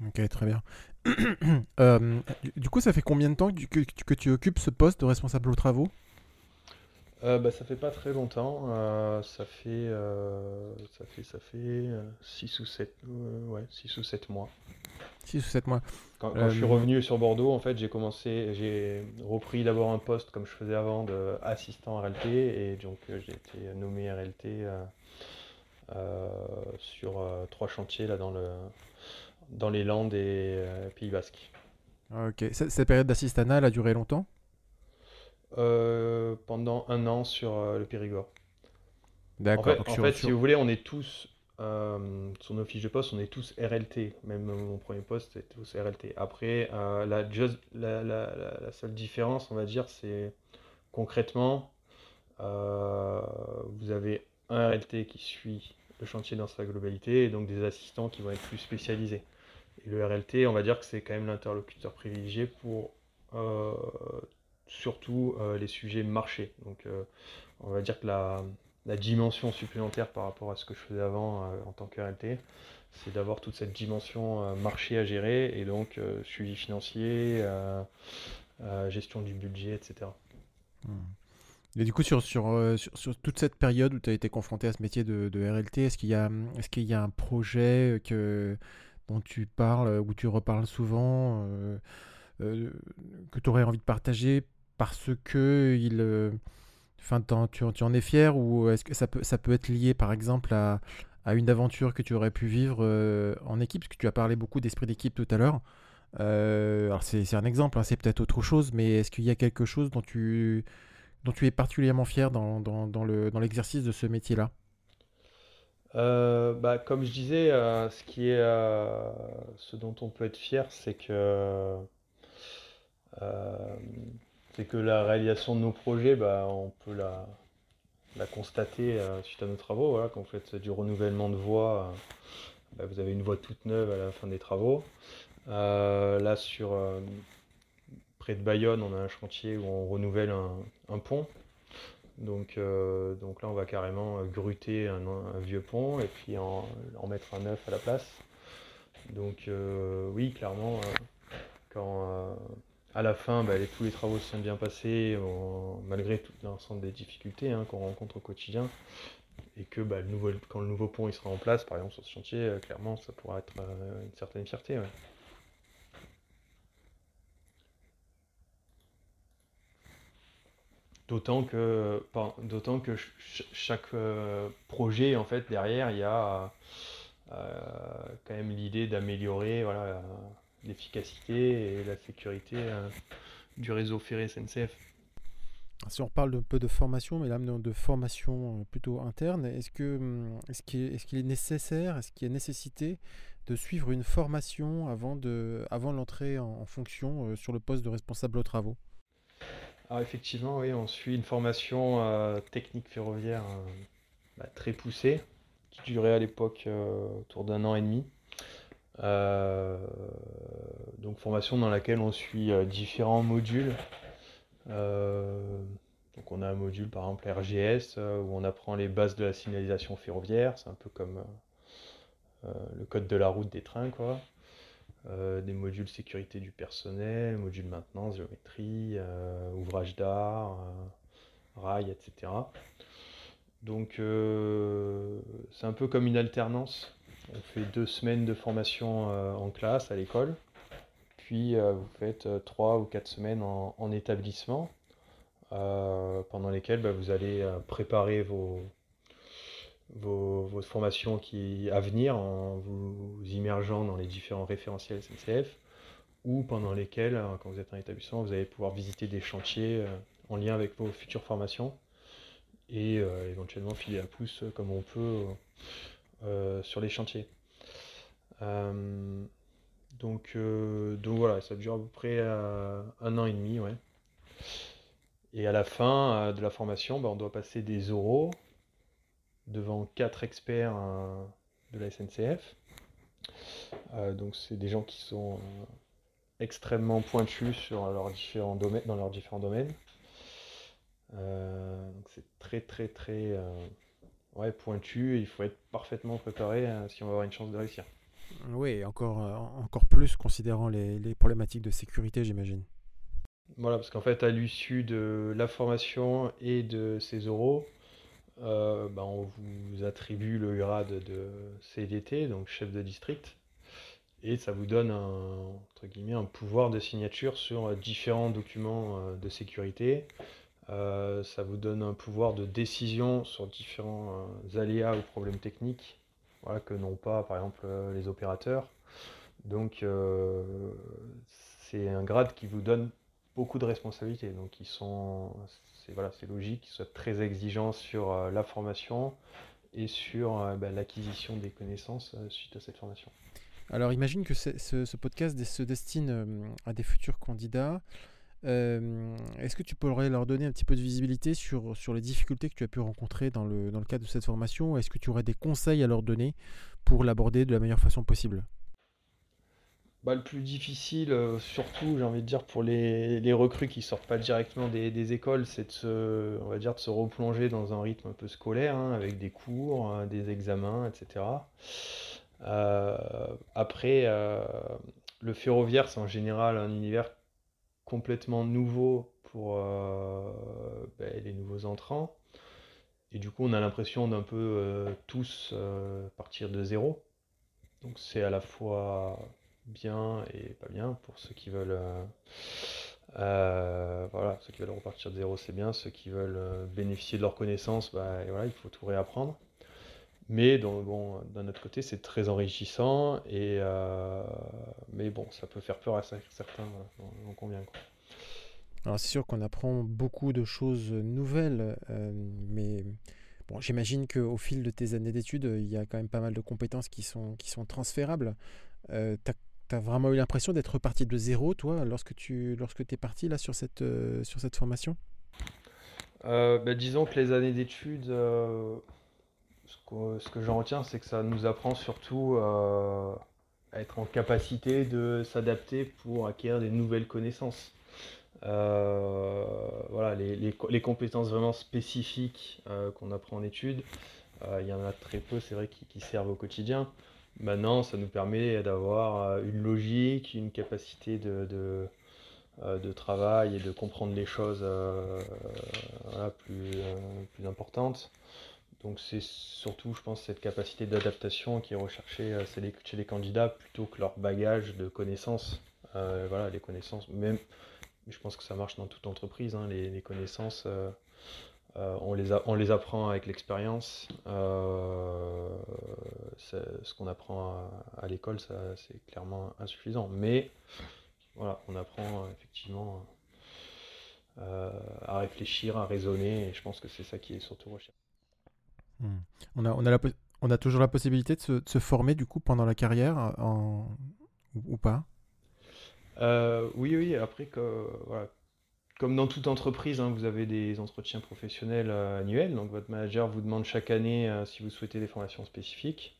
Ok, très bien. (clears throat) du coup, ça fait combien de temps que, que tu occupes ce poste de responsable aux travaux? Euh, bah, ça fait pas très longtemps. Euh, ça fait, euh, ça fait, ça fait 6 ou 7, ouais, 6 ou 7 mois. 6 ou 7 mois. Quand, je suis revenu sur Bordeaux, en fait, j'ai commencé, j'ai repris d'abord un poste comme je faisais avant d'assistant RLT et donc j'ai été nommé RLT sur trois chantiers là dans le dans les Landes et Pays Basques. Ok. Cette période d'assistanat, elle a duré longtemps? Euh, pendant un an sur euh, le Périgord. D'accord. En fait, si vous voulez, on est tous, euh, sur nos fiches de poste, on est tous RLT. Même mon premier poste, c'était tous RLT. Après, la, la, seule différence, on va dire, c'est concrètement, vous avez un RLT qui suit le chantier dans sa globalité et donc des assistants qui vont être plus spécialisés. Et le RLT, on va dire que c'est quand même l'interlocuteur privilégié pour surtout euh, les sujets marché. Donc euh, on va dire que la, dimension supplémentaire par rapport à ce que je faisais avant euh, en tant que RLT, c'est d'avoir toute cette dimension marché à gérer et donc suivi financier, gestion du budget, etc. Hmm. Et du coup, sur, sur, sur, toute cette période où tu as été confronté à ce métier de, RLT, est-ce qu'il y, est qu'il y a un projet que, dont tu parles, ou tu reparles souvent, que tu aurais envie de partager parce que il, tu, en es fier ou est-ce que ça peut, ça peut être lié par exemple à, une aventure que tu aurais pu vivre en équipe? Parce que tu as parlé beaucoup d'esprit d'équipe tout à l'heure. alors c'est un exemple, hein, c'est peut-être autre chose, mais est-ce qu'il y a quelque chose dont tu, es particulièrement fier dans l'exercice de ce métier-là? Euh, bah, comme je disais, euh, euh, ce dont on peut être fier, c'est que, c'est que la réalisation de nos projets, bah, on peut la, constater suite à nos travaux. Quand vous faites du renouvellement de voies, bah, vous avez une voie toute neuve à la fin des travaux. là, sur près de Bayonne, on a un chantier où on renouvelle un pont. Donc, euh, donc là, on va carrément euh, gruter un, vieux pont et puis en, mettre un neuf à la place. Donc euh, oui, clairement, quand à la fin, bah, tous les travaux se sont bien passés, malgré tout l'ensemble des difficultés hein, qu'on rencontre au quotidien, et que bah, quand le nouveau pont il sera en place, par exemple sur ce chantier, clairement, ça pourra être une certaine fierté. D'autant que, d'autant que chaque euh, projet, en fait, derrière, il y a euh, quand même l'idée d'améliorer voilà, l'efficacité et la sécurité euh, du réseau ferré SNCF. Si on parle un peu de formation, mais là de formation plutôt interne, est-ce hum, est-ce qu'il est, est, nécessaire, est-ce qu'il y a nécessité de suivre une formation avant avant l'entrée en fonction sur le poste de responsable aux travaux? Alors effectivement, oui, on suit une formation euh, technique ferroviaire euh, bah, très poussée, qui durait à l'époque euh, autour d'un an et demi. donc formation dans laquelle on suit différents modules. donc on a un module par exemple RGS où on apprend les bases de la signalisation ferroviaire, c'est un peu comme le code de la route des trains quoi. Euh, des modules sécurité du personnel, modules maintenance, géométrie, euh, ouvrage d'art, euh, rail, etc. Donc c'est un peu comme une alternance. On fait deux semaines de formation en classe, à l'école, puis vous faites trois ou quatre semaines en, établissement, pendant lesquelles bah, vous allez préparer vos, vos, votre formation qui, à venir en vous immergeant dans les différents référentiels SNCF ou pendant lesquels, euh, quand vous êtes en établissement, vous allez pouvoir visiter des chantiers euh, en lien avec vos futures formations et euh, éventuellement filer à pouce comme on peut sur les chantiers. donc, donc voilà, ça dure à peu près un an et demi. Ouais. Et à la fin de la formation, bah, on doit passer des oraux devant quatre experts euh, de la SNCF. Euh, donc c'est des gens qui sont euh, extrêmement pointus sur leurs différents domaines, dans leurs différents domaines. c'est très très très ouais, pointu et il faut être parfaitement préparé si on veut avoir une chance de réussir. Oui, encore, encore plus considérant les, les problématiques de sécurité, j'imagine. Voilà, parce qu'en fait, à l'issue de la formation et de ces oraux, euh, bah, on vous attribue le grade de CDT, donc chef de district, et ça vous donne un, entre guillemets, un pouvoir de signature sur différents documents euh, de sécurité. Euh, ça vous donne un pouvoir de décision sur différents aléas ou problèmes techniques voilà, que n'ont pas par exemple les opérateurs. Donc c'est un grade qui vous donne beaucoup de responsabilités. Donc ils sont, c'est voilà, logique qu'ils soient très exigeants sur euh, la formation et sur euh, bah, l'acquisition des connaissances euh, suite à cette formation. Alors imagine que ce, podcast se destine à des futurs candidats. Est-ce que tu pourrais leur donner un petit peu de visibilité sur, sur les difficultés que tu as pu rencontrer dans le, dans le cadre de cette formation? Est-ce que tu aurais des conseils à leur donner pour l'aborder de la meilleure façon possible? Bah, le plus difficile, euh, surtout, j'ai envie de dire, pour les, recrues qui sortent pas directement des, écoles, c'est de se, replonger dans un rythme un peu scolaire, hein, avec des cours, hein, des examens, etc. Euh, après, euh, le ferroviaire, c'est en général un univers complètement nouveau pour ben, les nouveaux entrants. Et du coup, on a l'impression d'un peu tous partir de zéro. Donc c'est à la fois bien et pas bien pour ceux qui veulent euh, voilà, ceux qui veulent repartir de zéro, c'est bien. Ceux qui veulent bénéficier de leurs connaissances, bah, voilà, il faut tout réapprendre. Mais bon, d'un autre côté, c'est très enrichissant. Et, mais bon, ça peut faire peur à certains, on convient. Alors c'est sûr qu'on apprend beaucoup de choses nouvelles, mais bon, j'imagine qu'au fil de tes années d'études, il y a quand même pas mal de compétences qui sont, qui sont transférables. Euh, vraiment eu l'impression d'être parti de zéro, toi, lorsque tu lorsque es parti là, sur, cette, sur cette formation? Bah, Disons que les années d'études, ce que, ce que j'en retiens, c'est que ça nous apprend surtout à être en capacité de s'adapter pour acquérir des nouvelles connaissances. Euh, voilà, les, compétences vraiment spécifiques euh, qu'on apprend en études, euh, il y en a très peu, c'est vrai, qui, servent au quotidien. Maintenant, ça nous permet d'avoir une logique, une capacité de, de, travail et de comprendre les choses plus, plus importantes. Donc c'est surtout, je pense, cette capacité d'adaptation qui est recherchée chez les candidats plutôt que leur bagage de connaissances. voilà, les connaissances, même je pense que ça marche dans toute entreprise. Hein, les, connaissances, euh, euh, on, les on les apprend avec l'expérience. Euh, ce qu'on apprend à, l'école, c'est clairement insuffisant. Mais voilà, on apprend effectivement à réfléchir, à raisonner. Et je pense que c'est ça qui est surtout recherché. Hmm. On, a, on, a on a toujours la possibilité de se, former du coup pendant la carrière en, ou pas? Euh, oui, oui, après, comme dans toute entreprise, hein, vous avez des entretiens professionnels euh, annuels. Donc, votre manager vous demande chaque année euh, si vous souhaitez des formations spécifiques.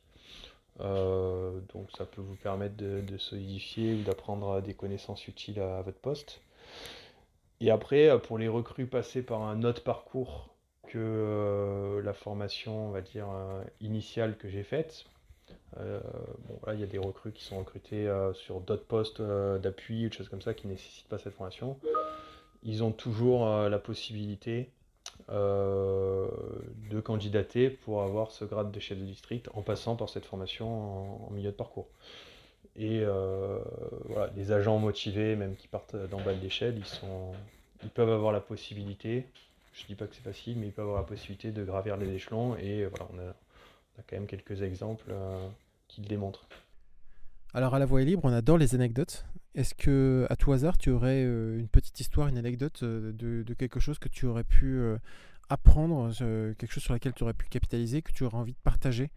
donc, ça peut vous permettre de, solidifier ou d'apprendre des connaissances utiles à, votre poste. Et après, pour les recrues passées par un autre parcours que la formation, on va dire, initiale que j'ai faite, euh, bon, il y a des recrues qui sont recrutés euh, sur d'autres postes euh, d'appui ou des choses comme ça qui ne nécessitent pas cette formation. Ils ont toujours la possibilité de candidater pour avoir ce grade de chef de district en passant par cette formation en, milieu de parcours. Et voilà, les agents motivés, même qui partent d'en bas de l'échelle, ils, ils peuvent avoir la possibilité, je ne dis pas que c'est facile, mais ils peuvent avoir la possibilité de gravir les échelons. Et voilà, on a, on a quand même quelques exemples euh, qui le démontrent. Alors à la voix libre, on adore les anecdotes. Est-ce que à tout hasard, tu aurais euh, une petite histoire, une anecdote euh, de, quelque chose que tu aurais pu apprendre, quelque chose sur laquelle tu aurais pu capitaliser, que tu aurais envie de partager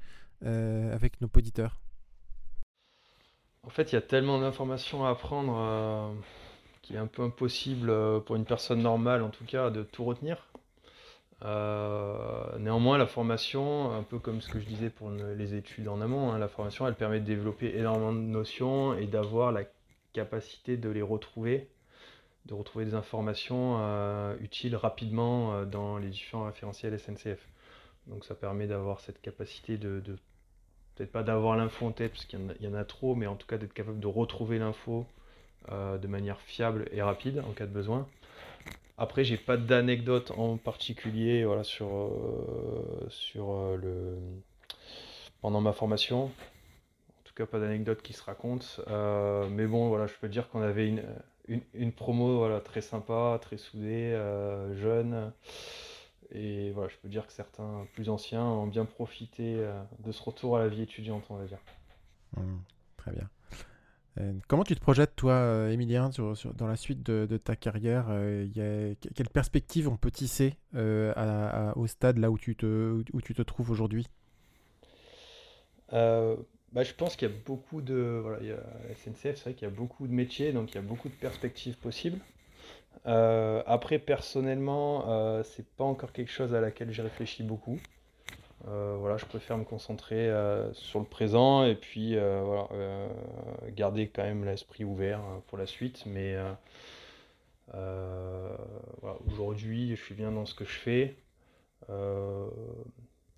avec nos auditeurs? En fait, il y a tellement d'informations à apprendre qu'il est un peu impossible pour une personne normale, en tout cas, de tout retenir. Euh, néanmoins, la formation, un peu comme ce que je disais pour les études en amont, hein, la formation, elle permet de développer énormément de notions et d'avoir la capacité de les retrouver, de retrouver des informations euh, utiles rapidement euh, dans les différents référentiels SNCF. Donc ça permet d'avoir cette capacité de, peut-être pas d'avoir l'info en tête, parce qu'il y, en a trop, mais en tout cas d'être capable de retrouver l'info de manière fiable et rapide en cas de besoin. Après, j'ai pas d'anecdote en particulier voilà, sur, euh, sur euh, le... pendant ma formation. En tout cas, pas d'anecdote qui se raconte. Euh, mais bon, voilà, je peux dire qu'on avait une, une, promo voilà, très sympa, très soudée, jeune. Et voilà, je peux dire que certains plus anciens ont bien profité de ce retour à la vie étudiante, on va dire. Mmh, très bien. Euh, comment tu te projettes, toi, euh, Emilien, dans la suite de, ta carrière euh, Quelle perspective on peut tisser au stade là où tu te, où tu te trouves aujourd'hui? Bah, Je pense qu'il y a beaucoup de. Voilà, il y a, SNCF, c'est vrai qu'il y a beaucoup de métiers, donc il y a beaucoup de perspectives possibles. après, personnellement, c'est pas encore quelque chose à laquelle j'ai réfléchi beaucoup. Euh, voilà, je préfère me concentrer euh, sur le présent et puis euh, voilà, garder quand même l'esprit ouvert pour la suite. Mais aujourd'hui, je suis bien dans ce que je fais.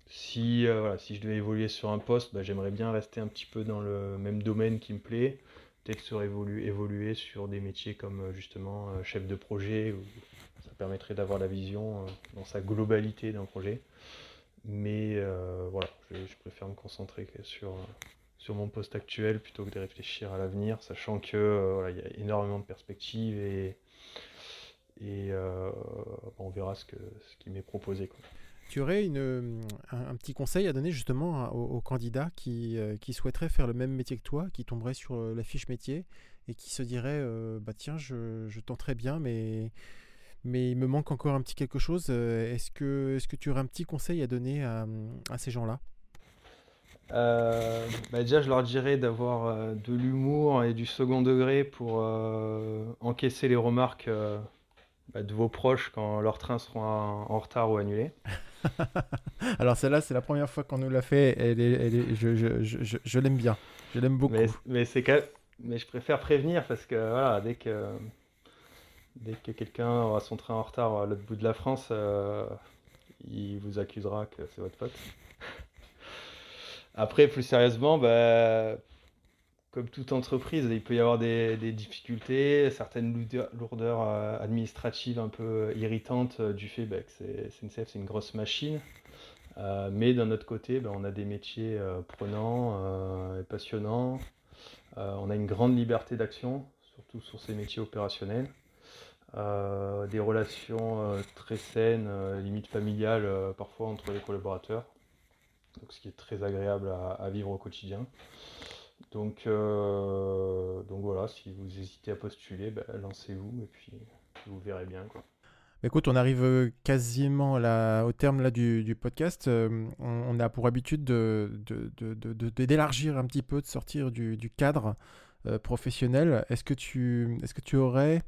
si, si je devais évoluer sur un poste, bah, j'aimerais bien rester un petit peu dans le même domaine qui me plaît. Peut-être sur évoluer, sur des métiers comme justement chef de projet, ça permettrait d'avoir la vision dans sa globalité d'un projet. Mais euh, voilà, je, préfère me concentrer sur, sur mon poste actuel plutôt que de réfléchir à l'avenir, sachant que il y a énormément de perspectives et, et on verra ce, que, ce qui m'est proposé. Tu aurais une, un, petit conseil à donner justement aux, candidats qui, qui, souhaiteraient faire le même métier que toi, qui tomberaient sur la fiche métier et qui se diraient bah tiens je, je tenterais bien mais mais il me manque encore un petit quelque chose. Euh, est-ce que, est que tu aurais un petit conseil à donner à, ces gens-là? Euh, bah déjà, je leur dirais d'avoir euh, de l'humour et du second degré pour encaisser les remarques bah, de vos proches quand leurs trains seront en, retard ou annulés. (laughs) Alors celle-là, c'est la première fois qu'on nous l'a fait. Elle est, je, je, je, je l'aime bien. Je l'aime beaucoup. Mais, mais, mais je préfère prévenir parce que voilà, dès que Dès que quelqu'un aura son train en retard à l'autre bout de la France, euh, il vous accusera que c'est votre pote. Après, plus sérieusement, bah, comme toute entreprise, il peut y avoir des, difficultés, certaines lourdeurs euh, administratives un peu irritantes euh, du fait bah, que SNCF c'est une grosse machine. mais d'un autre côté, bah, on a des métiers prenants et passionnants. on a une grande liberté d'action, surtout sur ces métiers opérationnels. Euh, des relations euh, très saines, euh, limite familiales parfois entre les collaborateurs, donc, ce qui est très agréable à, vivre au quotidien. Donc, donc voilà, si vous hésitez à postuler, ben, lancez-vous et puis vous verrez bien. Quoi. Écoute, on arrive quasiment au terme là, du, podcast. on, a pour habitude d'élargir de, de, un petit peu, de sortir du, cadre professionnel. Est-ce que, est -ce que tu aurais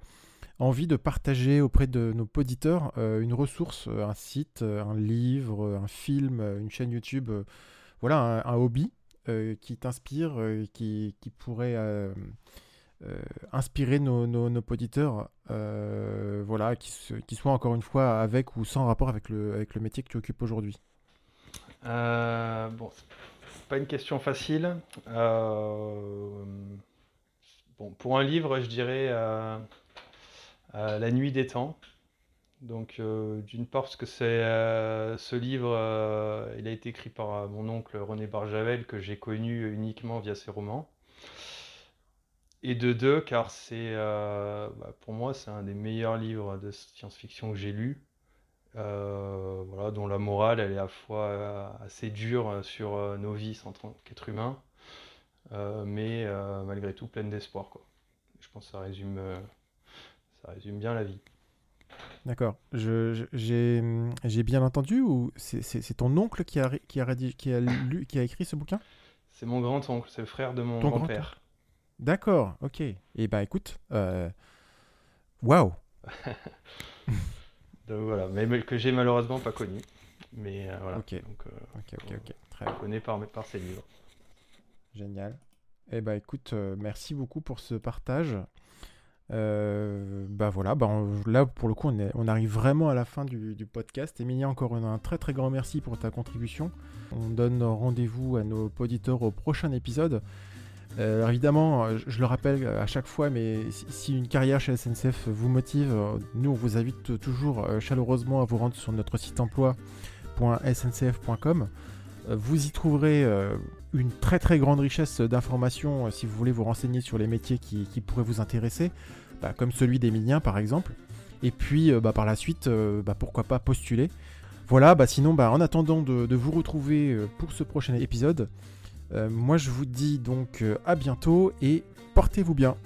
envie de partager auprès de nos auditeurs euh, une ressource, euh, un site, euh, un livre, un film, une chaîne YouTube, voilà, un, hobby qui t'inspire, qui, pourrait inspirer nos, auditeurs, voilà, qui, soit encore une fois avec ou sans rapport avec le, métier que tu occupes aujourd'hui Bon, c'est pas une question facile. pour un livre, je dirais la nuit des temps. Donc, euh, d'une part, parce que euh, ce livre, euh, il a été écrit par mon oncle René Barjavel, que j'ai connu uniquement via ses romans. Et de deux, car c'est, bah, pour moi, c'est un des meilleurs livres de science-fiction que j'ai lu. voilà, dont la morale, elle est à la fois assez dure sur nos vies en tant qu'être humain, mais malgré tout pleine d'espoir. Je pense que ça résume ça résume bien la vie. D'accord. J'ai bien entendu ou c'est ton oncle qui a, qui, a, qui, a lu, qui a écrit ce bouquin? C'est mon grand-oncle, c'est le frère de mon grand-père. D'accord, ok. Et eh bah ben, écoute, euh... waouh (laughs) Donc voilà, mais que j'ai malheureusement pas connu. Mais euh, voilà. Ok, Donc, euh, ok, ok. Très bien. connais par, par ses livres. Génial. Eh bah écoute, euh, merci beaucoup pour ce partage. Euh, bah voilà, bah là pour le coup on, on, arrive vraiment à la fin du, podcast. Emilia, encore un très très grand merci pour ta contribution. On donne rendez-vous à nos auditeurs au prochain épisode. Euh, évidemment, je, le rappelle à chaque fois, mais si, une carrière chez SNCF vous motive, nous on vous invite toujours euh, chaleureusement à vous rendre sur notre site emploi.sncf.com. Vous y trouverez une très très grande richesse d'informations si vous voulez vous renseigner sur les métiers qui pourraient vous intéresser. Bah, comme celui d'Emilien par exemple. Et puis euh, bah, par la suite, euh, bah, pourquoi pas postuler. Voilà, bah, sinon en attendant de, vous retrouver euh, pour ce prochain épisode, moi je vous dis donc à bientôt et portez-vous bien.